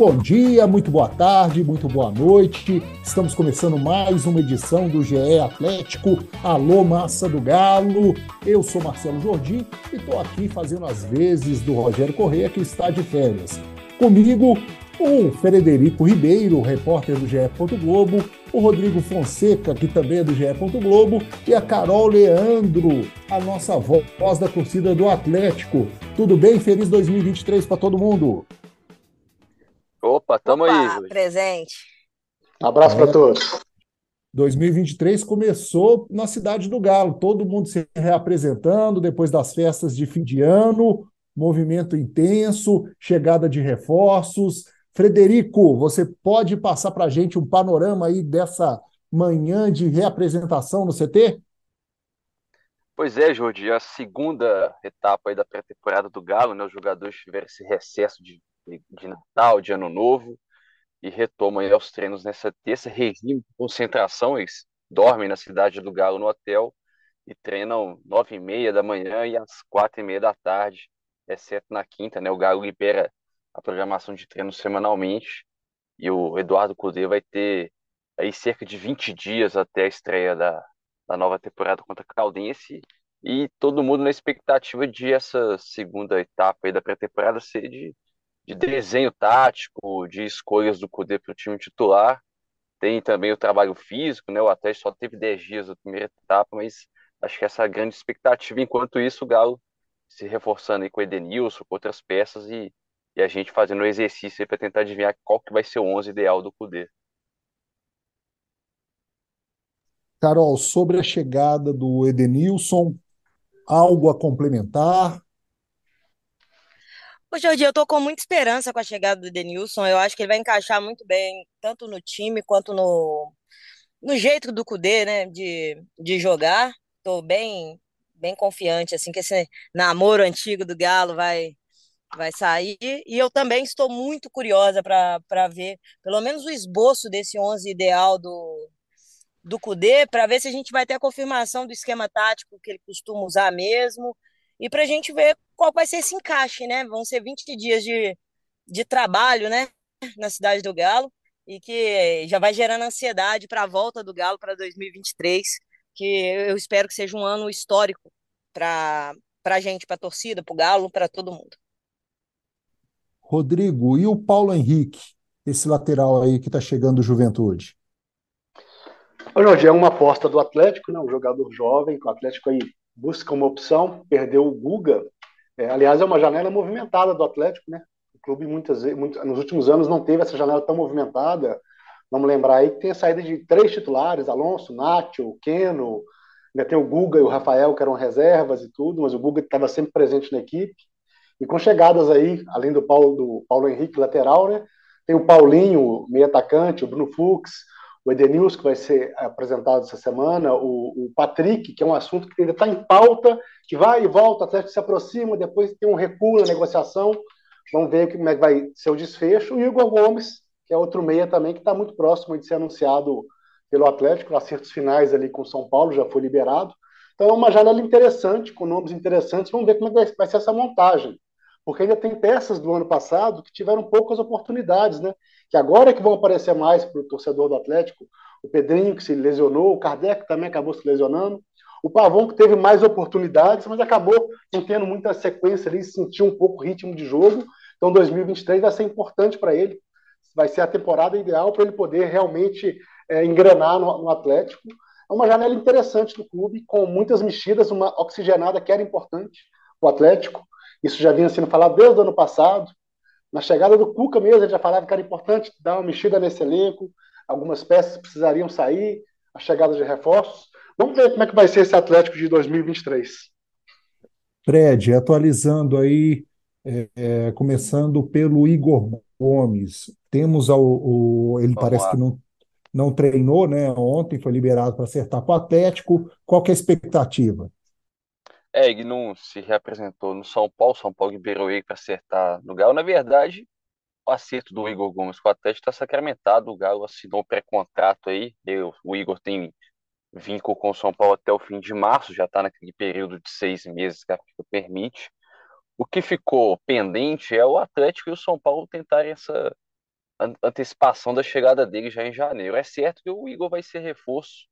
Bom dia, muito boa tarde, muito boa noite. Estamos começando mais uma edição do GE Atlético. Alô, massa do Galo. Eu sou Marcelo Jordi e estou aqui fazendo as vezes do Rogério Correia, que está de férias. Comigo, o Frederico Ribeiro, repórter do GE. Globo, o Rodrigo Fonseca, que também é do GE. Globo, e a Carol Leandro, a nossa voz da torcida do Atlético. Tudo bem? Feliz 2023 para todo mundo. Opa, tamo Opa, aí. presente. Abraço para todos. 2023 começou na cidade do Galo, todo mundo se reapresentando depois das festas de fim de ano, movimento intenso, chegada de reforços. Frederico, você pode passar para a gente um panorama aí dessa manhã de reapresentação no CT? Pois é, Jordi, a segunda etapa aí da pré-temporada do Galo, né? Os jogadores tiveram esse recesso de de Natal, de Ano Novo, e retomam aos treinos nessa terça, regime de concentração, eles dormem na cidade do Galo no hotel e treinam nove e meia da manhã e às quatro e meia da tarde, exceto na quinta, né? O Galo libera a programação de treino semanalmente e o Eduardo Cudê vai ter aí cerca de 20 dias até a estreia da, da nova temporada contra a Caldense e todo mundo na expectativa de essa segunda etapa aí da pré-temporada ser de de desenho tático, de escolhas do Cudê para o time titular. Tem também o trabalho físico, né? O Atlético só teve 10 dias na primeira etapa, mas acho que essa a grande expectativa. Enquanto isso, o Galo se reforçando aí com o Edenilson, com outras peças e, e a gente fazendo o um exercício para tentar adivinhar qual que vai ser o 11 ideal do Cudê. Carol, sobre a chegada do Edenilson, algo a complementar? Em dia eu tô com muita esperança com a chegada do Denilson. Eu acho que ele vai encaixar muito bem, tanto no time quanto no, no jeito do Cudê, né, de, de jogar. Tô bem, bem confiante, assim, que esse namoro antigo do Galo vai, vai sair. E eu também estou muito curiosa para ver, pelo menos, o esboço desse 11 ideal do, do Cudê, para ver se a gente vai ter a confirmação do esquema tático que ele costuma usar mesmo e para a gente ver qual vai ser esse encaixe, né? Vão ser 20 dias de, de trabalho, né? Na cidade do Galo, e que já vai gerando ansiedade para a volta do Galo para 2023, que eu espero que seja um ano histórico para a gente, para a torcida, para o Galo, para todo mundo. Rodrigo, e o Paulo Henrique, esse lateral aí que está chegando do Juventude? O Jorge é uma aposta do Atlético, né? um jogador jovem, que o Atlético aí busca uma opção, perdeu o Guga. É, aliás, é uma janela movimentada do Atlético, né? O clube muitas vezes, muito, nos últimos anos não teve essa janela tão movimentada. Vamos lembrar aí que tem a saída de três titulares: Alonso, Nacho, Keno, ainda tem o Guga e o Rafael, que eram reservas e tudo, mas o Guga estava sempre presente na equipe. E com chegadas aí, além do Paulo, do Paulo Henrique, lateral, né? Tem o Paulinho, meio atacante, o Bruno Fux, o Edenilson, que vai ser apresentado essa semana, o, o Patrick, que é um assunto que ainda está em pauta, que vai e volta, até que se aproxima, depois tem um recuo na negociação, vamos ver como é que vai ser o desfecho, o Igor Gomes, que é outro meia também, que está muito próximo de ser anunciado pelo Atlético, acertos finais ali com o São Paulo, já foi liberado. Então é uma janela interessante, com nomes interessantes, vamos ver como é que vai ser essa montagem porque ainda tem peças do ano passado que tiveram poucas oportunidades, né? Que agora é que vão aparecer mais para o torcedor do Atlético. O Pedrinho, que se lesionou, o Kardec também acabou se lesionando. O Pavão, que teve mais oportunidades, mas acabou não tendo muita sequência ali, sentiu um pouco o ritmo de jogo. Então, 2023 vai ser importante para ele. Vai ser a temporada ideal para ele poder realmente é, engrenar no, no Atlético. É uma janela interessante do clube, com muitas mexidas, uma oxigenada que era importante o Atlético. Isso já vinha sendo falado desde o ano passado. Na chegada do Cuca mesmo, ele já falava que era importante dar uma mexida nesse elenco, algumas peças precisariam sair, a chegada de reforços. Vamos ver como é que vai ser esse Atlético de 2023. Fred, atualizando aí, é, é, começando pelo Igor Gomes. Temos ao, o, ele Vamos parece lá. que não, não treinou, né? Ontem foi liberado para acertar com o Atlético. Qual que é a expectativa? É, ele não se reapresentou no São Paulo, São Paulo liberou ele para acertar no Galo. Na verdade, o acerto do Igor Gomes com o Atlético está sacramentado. O Galo assinou um pré-contrato aí. Eu, o Igor tem vínculo com o São Paulo até o fim de março, já está naquele período de seis meses que a FIFA permite. O que ficou pendente é o Atlético e o São Paulo tentarem essa antecipação da chegada dele já em janeiro. É certo que o Igor vai ser reforço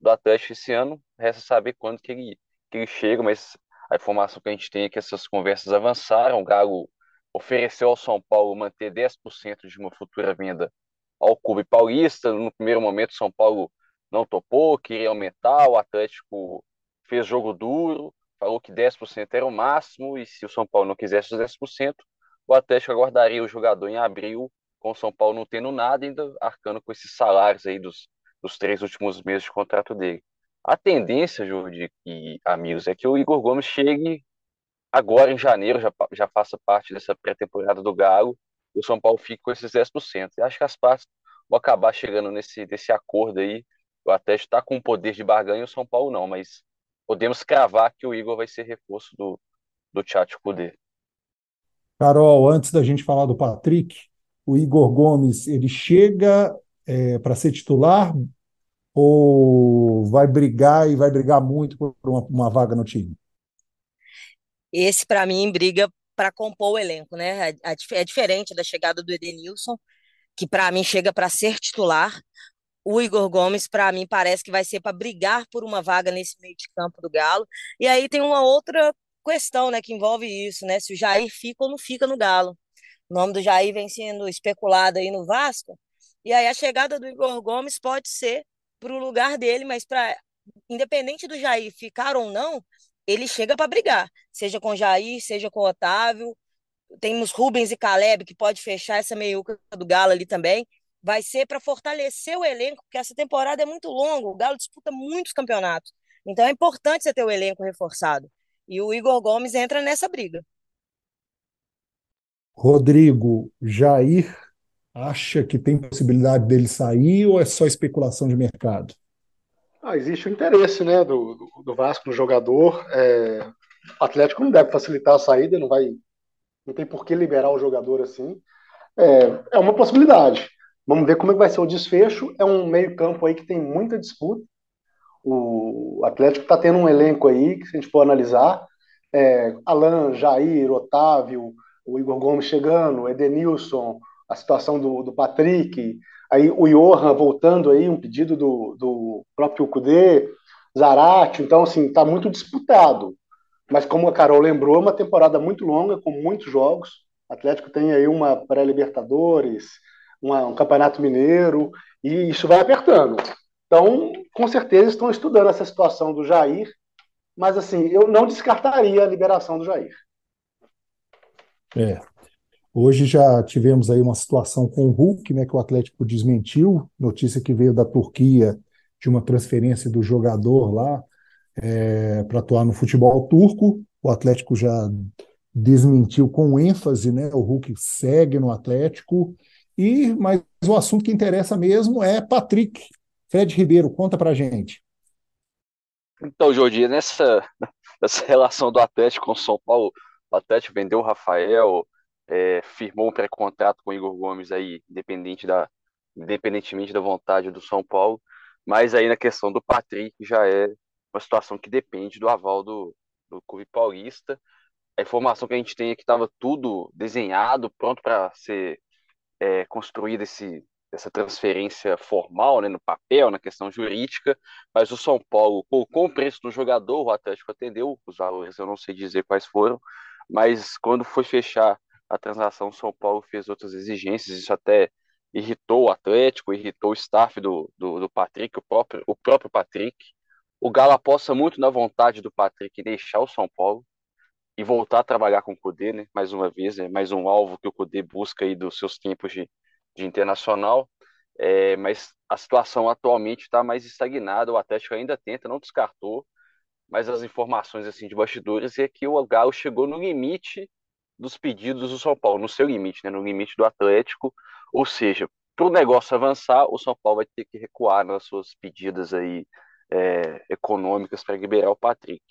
do Atlético esse ano, resta saber quando que ele, que ele chega, mas a informação que a gente tem é que essas conversas avançaram. O Galo ofereceu ao São Paulo manter 10% de uma futura venda ao Clube Paulista. No primeiro momento, São Paulo não topou, queria aumentar. O Atlético fez jogo duro, falou que 10% era o máximo, e se o São Paulo não quisesse os 10%, o Atlético aguardaria o jogador em abril com o São Paulo não tendo nada, ainda arcando com esses salários aí dos, dos três últimos meses de contrato dele. A tendência, Jordi e amigos, é que o Igor Gomes chegue agora em janeiro, já, já faça parte dessa pré-temporada do Galo, e o São Paulo fique com esses 10%. E acho que as partes vão acabar chegando nesse, nesse acordo aí. O Atlético está com o poder de barganha o São Paulo não, mas podemos cravar que o Igor vai ser reforço do, do Tchatcho Kudê. Carol, antes da gente falar do Patrick, o Igor Gomes ele chega é, para ser titular ou vai brigar e vai brigar muito por uma, uma vaga no time? Esse, para mim, briga para compor o elenco, né? É, é diferente da chegada do Edenilson, que para mim chega para ser titular. O Igor Gomes, para mim, parece que vai ser para brigar por uma vaga nesse meio de campo do Galo. E aí tem uma outra questão, né, que envolve isso, né? Se o Jair fica ou não fica no Galo. O nome do Jair vem sendo especulado aí no Vasco. E aí a chegada do Igor Gomes pode ser para o lugar dele, mas para independente do Jair ficar ou não, ele chega para brigar, seja com o Jair, seja com o Otávio. Temos Rubens e Caleb que pode fechar essa meiuca do Galo ali também. Vai ser para fortalecer o elenco, porque essa temporada é muito longa, o Galo disputa muitos campeonatos. Então é importante você ter o elenco reforçado. E o Igor Gomes entra nessa briga. Rodrigo, Jair acha que tem possibilidade dele sair ou é só especulação de mercado? Ah, existe o interesse né, do, do, Vasco no jogador. É, o Atlético não deve facilitar a saída, não vai, não tem por que liberar o jogador assim. É, é uma possibilidade. Vamos ver como é que vai ser o desfecho. É um meio-campo aí que tem muita disputa. O Atlético está tendo um elenco aí que, se a gente for analisar, é, Alan, Jair, Otávio, o Igor Gomes chegando, Edenilson, a situação do, do Patrick, aí o Johan voltando aí, um pedido do, do próprio Kudê, Zarate, então assim, está muito disputado. Mas como a Carol lembrou, é uma temporada muito longa, com muitos jogos. O Atlético tem aí uma pré-Libertadores, um Campeonato Mineiro, e isso vai apertando. Então, com certeza estão estudando essa situação do Jair, mas assim, eu não descartaria a liberação do Jair. É. Hoje já tivemos aí uma situação com o Hulk, né, que o Atlético desmentiu, notícia que veio da Turquia de uma transferência do jogador lá é, para atuar no futebol turco. O Atlético já desmentiu com ênfase, né? O Hulk segue no Atlético. E mas o assunto que interessa mesmo é Patrick. Fred Ribeiro, conta pra gente. Então, Jordi, nessa, nessa relação do Atlético com o São Paulo, o Atlético vendeu o Rafael, é, firmou um pré-contrato com o Igor Gomes aí, independente da, independentemente da vontade do São Paulo. Mas aí na questão do Patrick já é uma situação que depende do aval do, do Clube Paulista. A informação que a gente tem é que estava tudo desenhado, pronto para ser é, construído esse, essa transferência formal, né, no papel, na questão jurídica, mas o São Paulo colocou o preço do jogador, o Atlético atendeu, os valores eu não sei dizer quais foram, mas quando foi fechar a transação, o São Paulo fez outras exigências, isso até irritou o Atlético, irritou o staff do, do, do Patrick, o próprio, o próprio Patrick. O Galo aposta muito na vontade do Patrick deixar o São Paulo e voltar a trabalhar com o Cudê, né? mais uma vez, é mais um alvo que o Cudê busca aí dos seus tempos de, de internacional. É, mas a situação atualmente está mais estagnada, o Atlético ainda tenta, não descartou, mas as informações assim de bastidores é que o Galo chegou no limite dos pedidos do São Paulo, no seu limite, né, no limite do Atlético, ou seja, para o negócio avançar, o São Paulo vai ter que recuar nas suas pedidas aí é, econômicas para liberar o Patrick.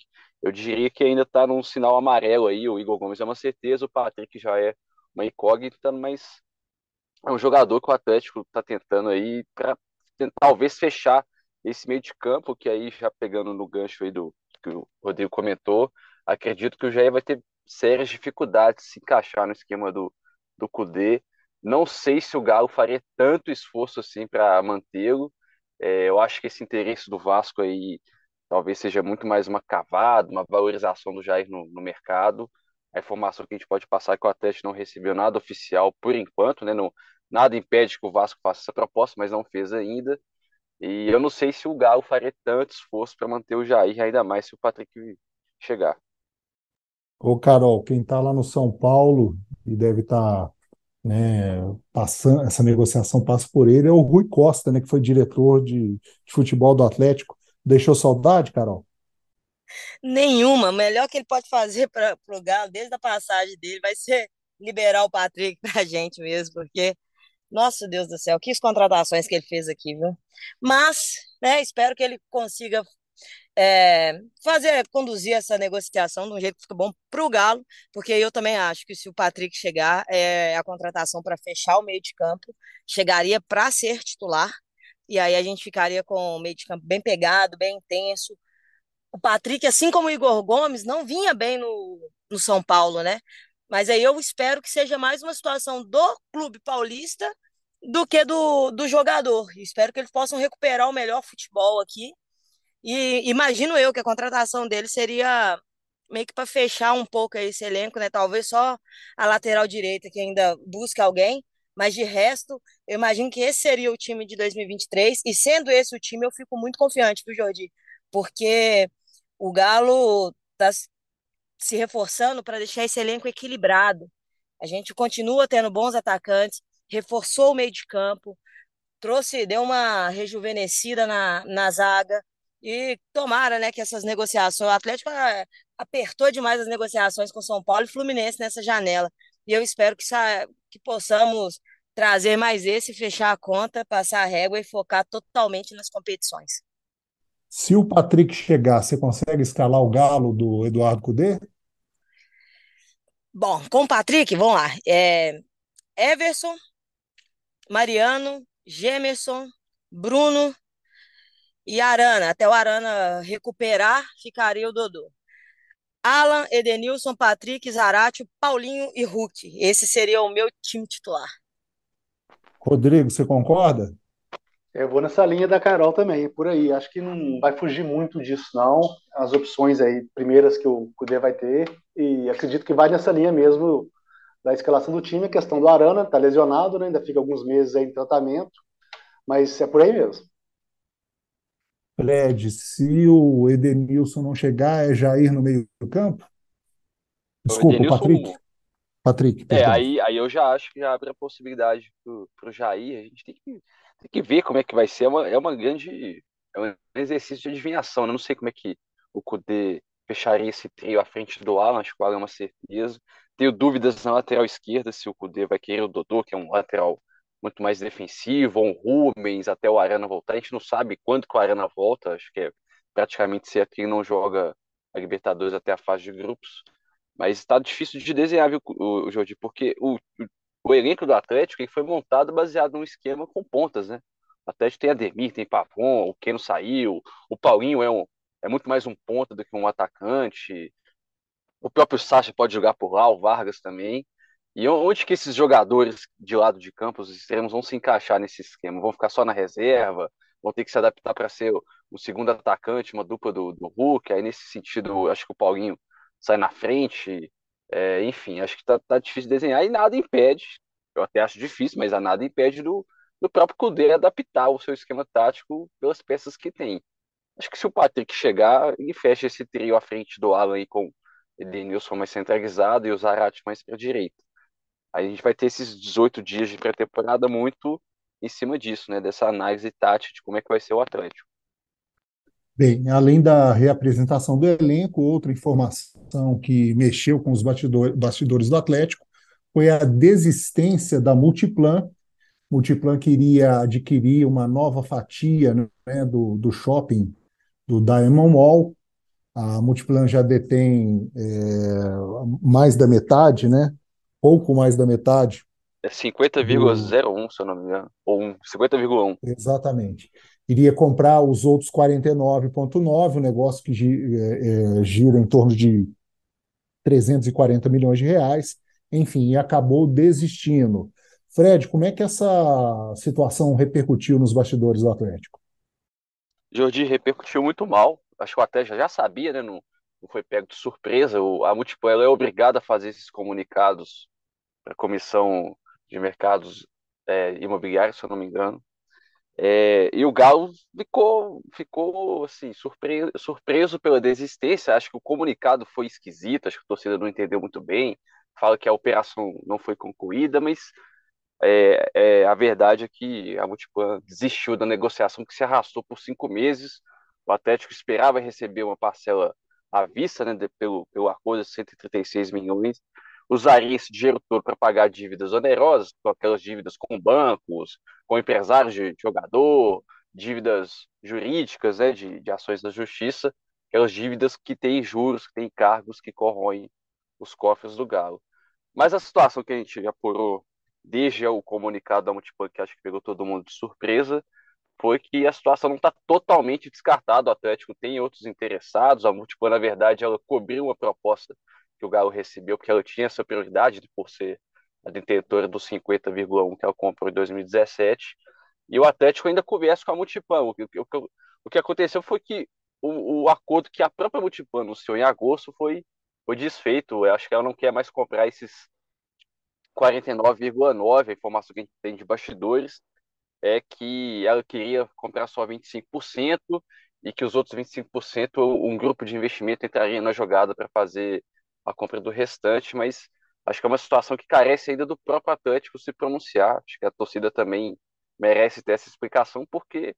Eu diria que ainda está num sinal amarelo aí, o Igor Gomes é uma certeza, o Patrick já é uma incógnita, mas é um jogador que o Atlético está tentando aí para talvez fechar esse meio de campo, que aí já pegando no gancho aí do que o Rodrigo comentou, acredito que o Jair vai ter sérias dificuldades de se encaixar no esquema do, do Cudê. Não sei se o Galo faria tanto esforço assim para mantê-lo. É, eu acho que esse interesse do Vasco aí talvez seja muito mais uma cavada, uma valorização do Jair no, no mercado. A informação que a gente pode passar é que o Atlético não recebeu nada oficial por enquanto, né? Não, nada impede que o Vasco faça essa proposta, mas não fez ainda. E eu não sei se o Galo faria tanto esforço para manter o Jair, ainda mais se o Patrick chegar. Ô, Carol, quem está lá no São Paulo e deve estar tá, né, passando, essa negociação passa por ele, é o Rui Costa, né, que foi diretor de, de futebol do Atlético. Deixou saudade, Carol? Nenhuma. Melhor que ele pode fazer para o Galo, desde a passagem dele, vai ser liberar o Patrick para a gente mesmo, porque, nossa Deus do céu, que contratações que ele fez aqui, viu? Mas, né, espero que ele consiga é, fazer, conduzir essa negociação de um jeito que fica bom para o Galo, porque eu também acho que se o Patrick chegar, é a contratação para fechar o meio de campo, chegaria para ser titular, e aí a gente ficaria com o meio de campo bem pegado, bem intenso. O Patrick, assim como o Igor Gomes, não vinha bem no, no São Paulo, né? Mas aí eu espero que seja mais uma situação do clube paulista do que do, do jogador. Espero que eles possam recuperar o melhor futebol aqui. E imagino eu que a contratação dele seria meio que para fechar um pouco esse elenco, né? Talvez só a lateral direita que ainda busca alguém, mas de resto, eu imagino que esse seria o time de 2023, e sendo esse o time, eu fico muito confiante, viu, Jordi? Porque o Galo está se reforçando para deixar esse elenco equilibrado. A gente continua tendo bons atacantes, reforçou o meio de campo, trouxe, deu uma rejuvenescida na, na zaga, e tomara, né, que essas negociações, o Atlético ah, apertou demais as negociações com São Paulo e Fluminense nessa janela. E eu espero que, que possamos trazer mais esse, fechar a conta, passar a régua e focar totalmente nas competições. Se o Patrick chegar, você consegue escalar o galo do Eduardo Cudê? Bom, com o Patrick, vamos lá. É Everson, Mariano, Gemerson, Bruno e Arana. Até o Arana recuperar, ficaria o Dodô. Alan, Edenilson, Patrick, Zarate, Paulinho e Hulk. Esse seria o meu time titular. Rodrigo, você concorda? Eu vou nessa linha da Carol também, por aí. Acho que não vai fugir muito disso, não. As opções aí, primeiras que o Cudê vai ter, e acredito que vai nessa linha mesmo da escalação do time. A questão do Arana, tá lesionado, né? ainda fica alguns meses aí em tratamento, mas é por aí mesmo. Fred, se o Edenilson não chegar, é Jair no meio do campo? Desculpa, o Patrick. Patrick, é, aí, aí eu já acho que já abre a possibilidade para o Jair. A gente tem que, tem que ver como é que vai ser. É uma, é uma grande. É um exercício de adivinhação. Né? Eu não sei como é que o Kudê fecharia esse trio à frente do Alan, acho que o Alan é uma certeza. Tenho dúvidas na lateral esquerda se o Kudê vai querer o Dodô, que é um lateral muito mais defensivo, um Rubens até o Arana voltar. A gente não sabe quando que o Arana volta, acho que é praticamente ser quem não joga a Libertadores até a fase de grupos. Mas está difícil de desenhar, viu, o, Jordi, porque o, o, o elenco do Atlético foi montado baseado num esquema com pontas, né? O Atlético tem Ademir, tem Pavon, o Keno saiu, o Paulinho é, um, é muito mais um ponta do que um atacante. O próprio Sacha pode jogar por lá, o Vargas também. E onde que esses jogadores de lado de campo, os extremos, vão se encaixar nesse esquema? Vão ficar só na reserva? Vão ter que se adaptar para ser o, segundo atacante, uma dupla do, do Hulk? Aí, nesse sentido, acho que o Paulinho sai na frente. É, enfim, acho que tá, tá difícil desenhar e nada impede, eu até acho difícil, mas a nada impede do, do próprio Cudê adaptar o seu esquema tático pelas peças que tem. Acho que se o Patrick chegar e fecha esse trio à frente do Alan aí com Edenilson mais centralizado e o Zarate mais para direita Aí a gente vai ter esses 18 dias de pré-temporada muito em cima disso, né? Dessa análise tática de como é que vai ser o Atlético. Bem, além da reapresentação do elenco, outra informação que mexeu com os bastidores do Atlético foi a desistência da Multiplan. Multiplan queria adquirir uma nova fatia né, do, do shopping do Diamond Mall. A Multiplan já detém é, mais da metade, né? Pouco mais da metade. É 50,01, se eu não me engano. Ou 50,1. Exatamente. Iria comprar os outros 49,9, um negócio que gira, é, é, gira em torno de 340 milhões de reais, enfim, e acabou desistindo. Fred, como é que essa situação repercutiu nos bastidores do Atlético? Jordi repercutiu muito mal. Acho que o Atlético já sabia, né? Não foi pego de surpresa. O, a Multiplayer é obrigada a fazer esses comunicados para a Comissão de Mercados é, Imobiliários, se eu não me engano. É, e o Galo ficou, ficou assim, surpreso, surpreso pela desistência. Acho que o comunicado foi esquisito, acho que a torcida não entendeu muito bem. Fala que a operação não foi concluída, mas é, é, a verdade é que a Multiplan desistiu da negociação que se arrastou por cinco meses. O Atlético esperava receber uma parcela à vista, né, pelo, pelo acordo de 136 milhões, usaria esse dinheiro todo para pagar dívidas onerosas, aquelas dívidas com bancos, com empresários de, jogador, dívidas jurídicas, né, de, de ações da justiça, aquelas dívidas que têm juros, que têm cargos que corroem os cofres do Galo. Mas a situação que a gente apurou desde o comunicado da Multipan, que acho que pegou todo mundo de surpresa, foi que a situação não está totalmente descartada. O Atlético tem outros interessados. A Multipan, na verdade, ela cobriu uma proposta que o Galo recebeu, porque ela tinha essa prioridade por ser a detentora dos 50,1 que ela comprou em 2017. E o Atlético ainda conversa com a Multipan. O que, o, o que aconteceu foi que o, o, acordo que a própria Multipan anunciou em agosto foi, foi desfeito. Eu acho que ela não quer mais comprar esses 49,9%. A informação que a gente tem de bastidores é que ela queria comprar só 25% e que os outros 25% um grupo de investimento entraria na jogada para fazer a compra do restante, mas acho que é uma situação que carece ainda do próprio Atlético se pronunciar. Acho que a torcida também merece ter essa explicação, porque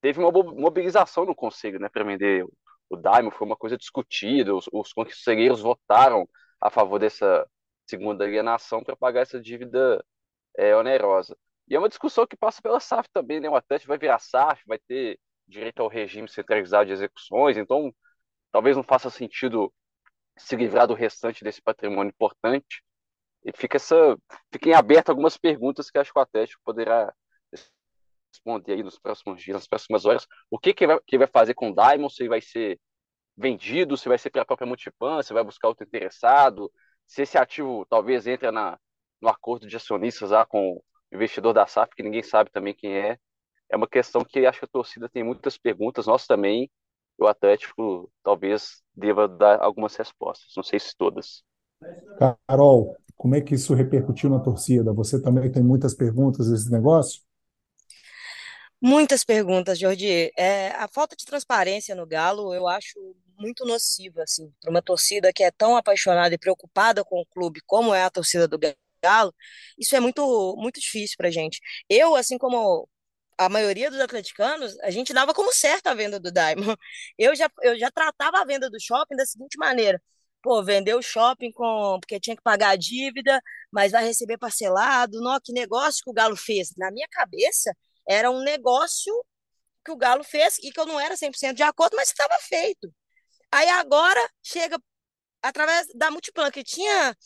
teve uma mobilização no Conselho né, para vender o Daimon, foi uma coisa discutida, os, os conselheiros votaram a favor dessa segunda alienação para pagar essa dívida é, onerosa. E é uma discussão que passa pela SAF também, né? O Atlético vai virar SAF, vai ter direito ao regime centralizado de execuções, então talvez não faça sentido se livrar do restante desse patrimônio importante. E fica essa, fiquem abertas algumas perguntas que acho que o Atlético poderá responder aí nos próximos dias, nas próximas horas. O que que vai, que vai fazer com o Diamond? Se vai ser vendido, se vai ser para a própria Multipan, se vai buscar outro interessado, se esse ativo talvez entre na, no acordo de acionistas lá com investidor da SAF, que ninguém sabe também quem é. É uma questão que acho que a torcida tem muitas perguntas, nós também, o Atlético talvez deva dar algumas respostas, não sei se todas. Carol, como é que isso repercutiu na torcida? Você também tem muitas perguntas desse negócio? Muitas perguntas, Jordi. É, a falta de transparência no Galo eu acho muito nociva, assim, para uma torcida que é tão apaixonada e preocupada com o clube como é a torcida do Galo. Isso é muito, muito difícil para gente. Eu, assim como a maioria dos atleticanos, a gente dava como certa a venda do Diamond. Eu já, eu já tratava a venda do shopping da seguinte maneira: pô, vendeu o shopping com porque tinha que pagar a dívida, mas vai receber parcelado. Não, que negócio que o Galo fez. Na minha cabeça, era um negócio que o Galo fez e que eu não era 100% de acordo, mas estava feito. Aí agora chega através da Multiplan, que tinha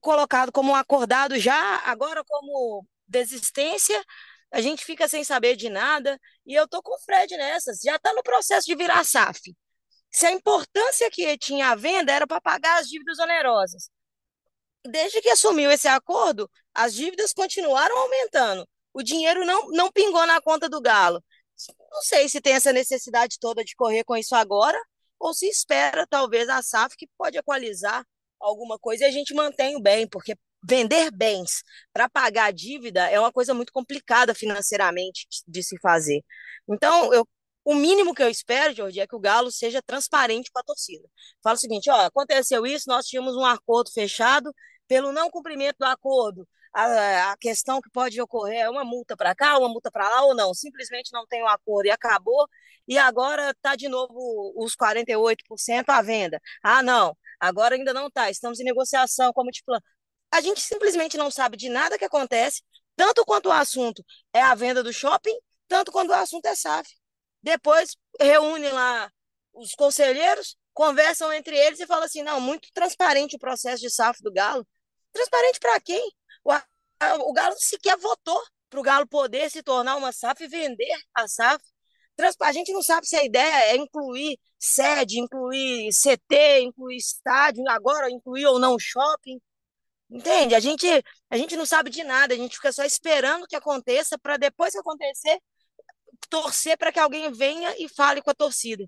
colocado como acordado já, agora como desistência, a gente fica sem saber de nada, e eu tô com o Fred nessas, já está no processo de virar SAF. Se a importância que tinha a venda era para pagar as dívidas onerosas. Desde que assumiu esse acordo, as dívidas continuaram aumentando. O dinheiro não, não pingou na conta do Galo. Não sei se tem essa necessidade toda de correr com isso agora, ou se espera talvez a SAF que pode equalizar alguma coisa e a gente mantém o bem, porque vender bens para pagar a dívida é uma coisa muito complicada financeiramente de se fazer. Então, eu, o mínimo que eu espero, Jorge, é que o Galo seja transparente com a torcida. Fala o seguinte: ó, aconteceu isso, nós tínhamos um acordo fechado, pelo não cumprimento do acordo, a, a questão que pode ocorrer é uma multa para cá, uma multa para lá ou não. Simplesmente não tem um acordo e acabou, e agora está de novo os 48% à venda. Ah, não, agora ainda não está, estamos em negociação com a Multiplan a gente simplesmente não sabe de nada que acontece, tanto quanto o assunto é a venda do shopping, tanto quanto o assunto é SAF. Depois reúne lá os conselheiros, conversam entre eles e falam assim: não, muito transparente o processo de SAF do Galo. Transparente para quem? O, o Galo sequer votou para o Galo poder se tornar uma SAF e vender a SAF. A gente não sabe se a ideia é incluir sede, incluir CT, incluir estádio, agora incluir ou não shopping. Entende? A gente, a gente não sabe de nada, a gente fica só esperando que aconteça para depois que acontecer, torcer para que alguém venha e fale com a torcida.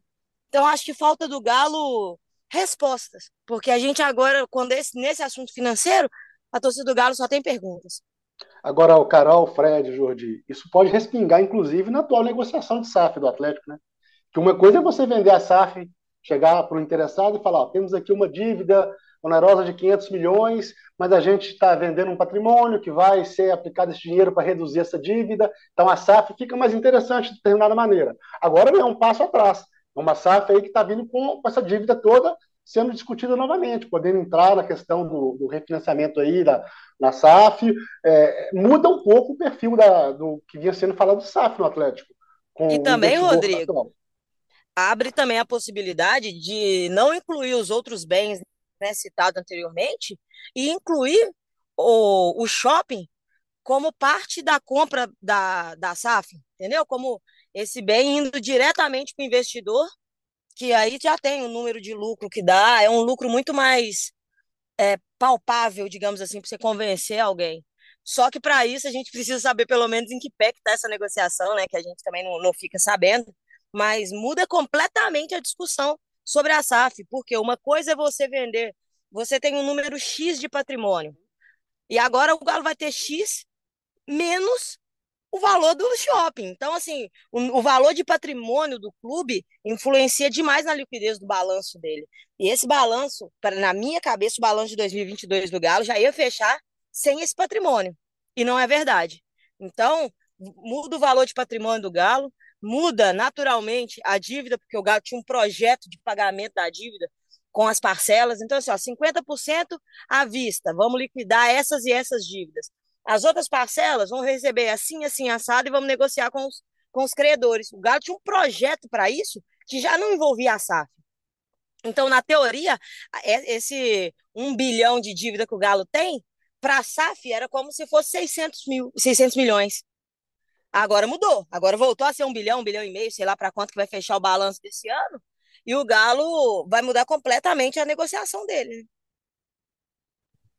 Então, acho que falta do Galo respostas, porque a gente agora, quando esse, nesse assunto financeiro, a torcida do Galo só tem perguntas. Agora, o Carol, Fred, Jordi, isso pode respingar, inclusive, na atual negociação de SAF do Atlético, né? Que uma coisa é você vender a SAF, chegar para o interessado e falar: ó, temos aqui uma dívida onerosa de 500 milhões, mas a gente está vendendo um patrimônio que vai ser aplicado esse dinheiro para reduzir essa dívida. Então a SAF fica mais interessante de determinada maneira. Agora é um passo atrás. É uma SAF aí que está vindo com essa dívida toda sendo discutida novamente, podendo entrar na questão do, do refinanciamento aí da, na SAF, é, muda um pouco o perfil da, do que vinha sendo falado do SAF no Atlético. e também, Rodrigo, abre também a possibilidade de não incluir os outros bens né, citados anteriormente e incluir o, o shopping como parte da compra da, da SAF, entendeu? Como esse bem indo diretamente para o investidor que aí já tem o um número de lucro que dá, é um lucro muito mais é, palpável, digamos assim, para você convencer alguém. Só que para isso a gente precisa saber pelo menos em que pé está essa negociação, né? Que a gente também não, não fica sabendo, mas muda completamente a discussão sobre a SAF, porque uma coisa é você vender, você tem um número X de patrimônio, e agora o Galo vai ter X menos o valor do shopping. Então, assim, o, o, valor de patrimônio do clube influencia demais na liquidez do balanço dele. E esse balanço, pra, na minha cabeça, o balanço de 2022 do Galo já ia fechar sem esse patrimônio. E não é verdade. Então, muda o valor de patrimônio do Galo, muda naturalmente a dívida, porque o Galo tinha um projeto de pagamento da dívida com as parcelas. Então, assim, ó, 50% à vista, vamos liquidar essas e essas dívidas. As outras parcelas vão receber assim, assim, assado e vamos negociar com os, com os credores. O Galo tinha um projeto para isso que já não envolvia a SAF. Então, na teoria, esse um bilhão de dívida que o Galo tem, para a SAF era como se fosse 600, mil, 600 milhões. Agora mudou. Agora voltou a ser um bilhão, um bilhão e meio, sei lá para quanto que vai fechar o balanço desse ano. E o Galo vai mudar completamente a negociação dele.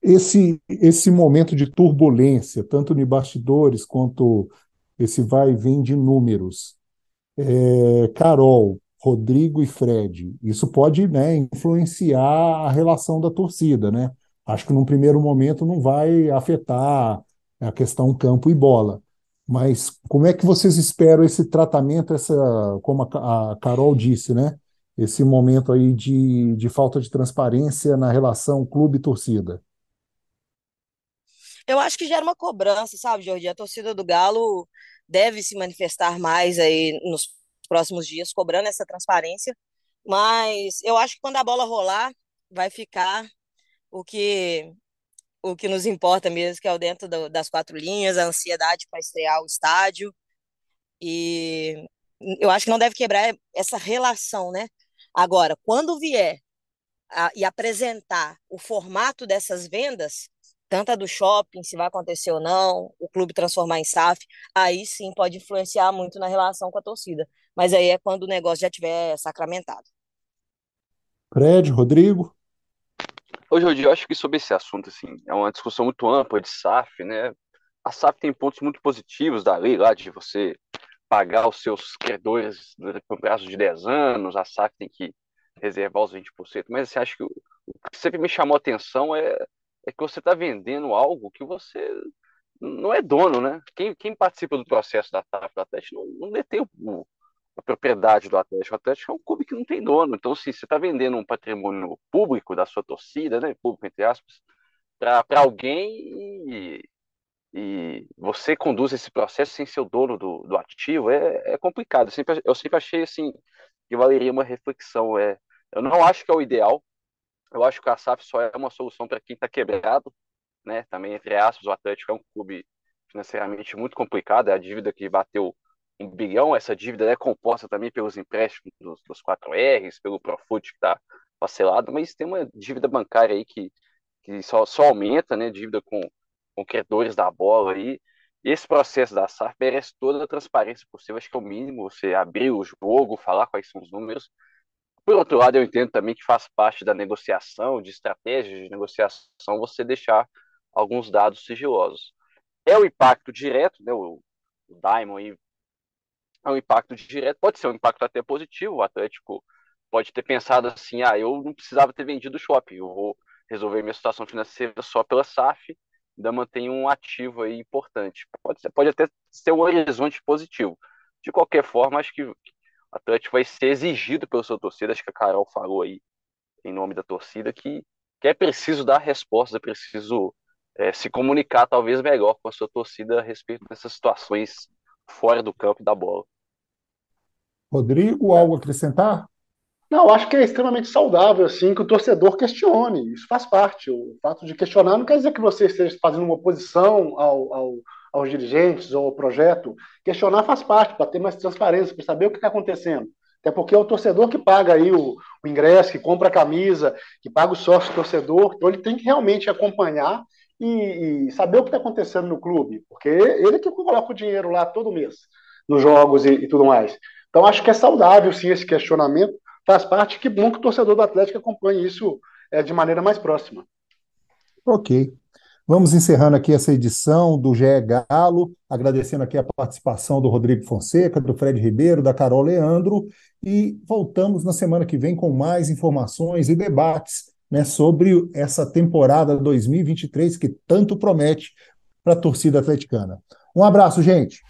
Esse, esse momento de turbulência, tanto de bastidores quanto esse vai e vem de números, é, Carol, Rodrigo e Fred, isso pode né, influenciar a relação da torcida, né? Acho que num primeiro momento não vai afetar a questão campo e bola. Mas como é que vocês esperam esse tratamento, essa, como a, a Carol disse, né? Esse momento aí de, de falta de transparência na relação clube-torcida? Eu acho que gera uma cobrança, sabe, Jordi? A torcida do Galo deve se manifestar mais aí nos próximos dias, cobrando essa transparência. Mas eu acho que quando a bola rolar, vai ficar o que o que nos importa mesmo, que é o dentro do, das quatro linhas, a ansiedade para estrear o estádio. E eu acho que não deve quebrar essa relação, né? Agora, quando vier a, e apresentar o formato dessas vendas, tanto a do shopping, se vai acontecer ou não, o clube transformar em SAF, aí sim pode influenciar muito na relação com a torcida. Mas aí é quando o negócio já tiver sacramentado. Fred, Rodrigo? Hoje, eu acho que sobre esse assunto, assim, é uma discussão muito ampla de SAF, né? A SAF tem pontos muito positivos da lei lá, de você pagar os seus credores por prazo de 10 anos, a SAF tem que reservar os 20%, mas assim, acho que o que sempre me chamou a atenção é é que você está vendendo algo que você não é dono, né? Quem, quem participa do processo da TAF do Atlético não, não detém o, a propriedade do Atlético. O Atlético é um clube que não tem dono. Então, assim, você está vendendo um patrimônio público da sua torcida, né? Público, entre aspas, para alguém e, e você conduz esse processo sem ser o dono do, do ativo, é, é complicado. Eu sempre, eu sempre achei, assim, que valeria uma reflexão. É, eu não acho que é o ideal, eu acho que a SAF só é uma solução para quem está quebrado, né? Também, entre aspas, o Atlético é um clube financeiramente muito complicado, é a dívida que bateu um bilhão, essa dívida é composta também pelos empréstimos dos, dos 4Rs, pelo Profut que está parcelado, mas tem uma dívida bancária aí que, que só, só aumenta, né? Dívida com, com credores da bola aí, esse processo da SAF merece toda a transparência possível, acho que é o mínimo, você abrir o jogo, falar quais são os números. Por outro lado, eu entendo também que faz parte da negociação, de estratégia de negociação, você deixar alguns dados sigilosos. É o impacto direto, né, o, Diamond é um impacto direto, pode ser um impacto até positivo, o Atlético pode ter pensado assim, ah, eu não precisava ter vendido o shopping, eu vou resolver minha situação financeira só pela SAF, ainda mantém um ativo aí importante. Pode, pode até ser um horizonte positivo. De qualquer forma, acho que o Atlético vai ser exigido pela sua torcida, acho que a Carol falou aí em nome da torcida, que, que é preciso dar respostas, é preciso é, se comunicar talvez melhor com a sua torcida a respeito dessas situações fora do campo e da bola. Rodrigo, algo a acrescentar? Não, acho que é extremamente saudável, assim, que o torcedor questione. Isso faz parte. O fato de questionar não quer dizer que você esteja fazendo uma oposição ao, ao, aos dirigentes ou ao projeto. Questionar faz parte, para ter mais transparência, para saber o que está acontecendo. Até porque é o torcedor que paga aí o, o, ingresso, que compra a camisa, que paga o sócio torcedor. Então ele tem que realmente acompanhar e, e saber o que está acontecendo no clube. Porque ele que coloca o dinheiro lá todo mês, nos jogos e, e tudo mais. Então acho que é saudável, sim, esse questionamento faz parte. Que bom que o torcedor do Atlético acompanhe isso é, de maneira mais próxima. Ok. Vamos encerrando aqui essa edição do GE Galo, agradecendo aqui a participação do Rodrigo Fonseca, do Fred Ribeiro, da Carol Leandro, e voltamos na semana que vem com mais informações e debates né, sobre essa temporada 2023 que tanto promete para a torcida atleticana. Um abraço, gente!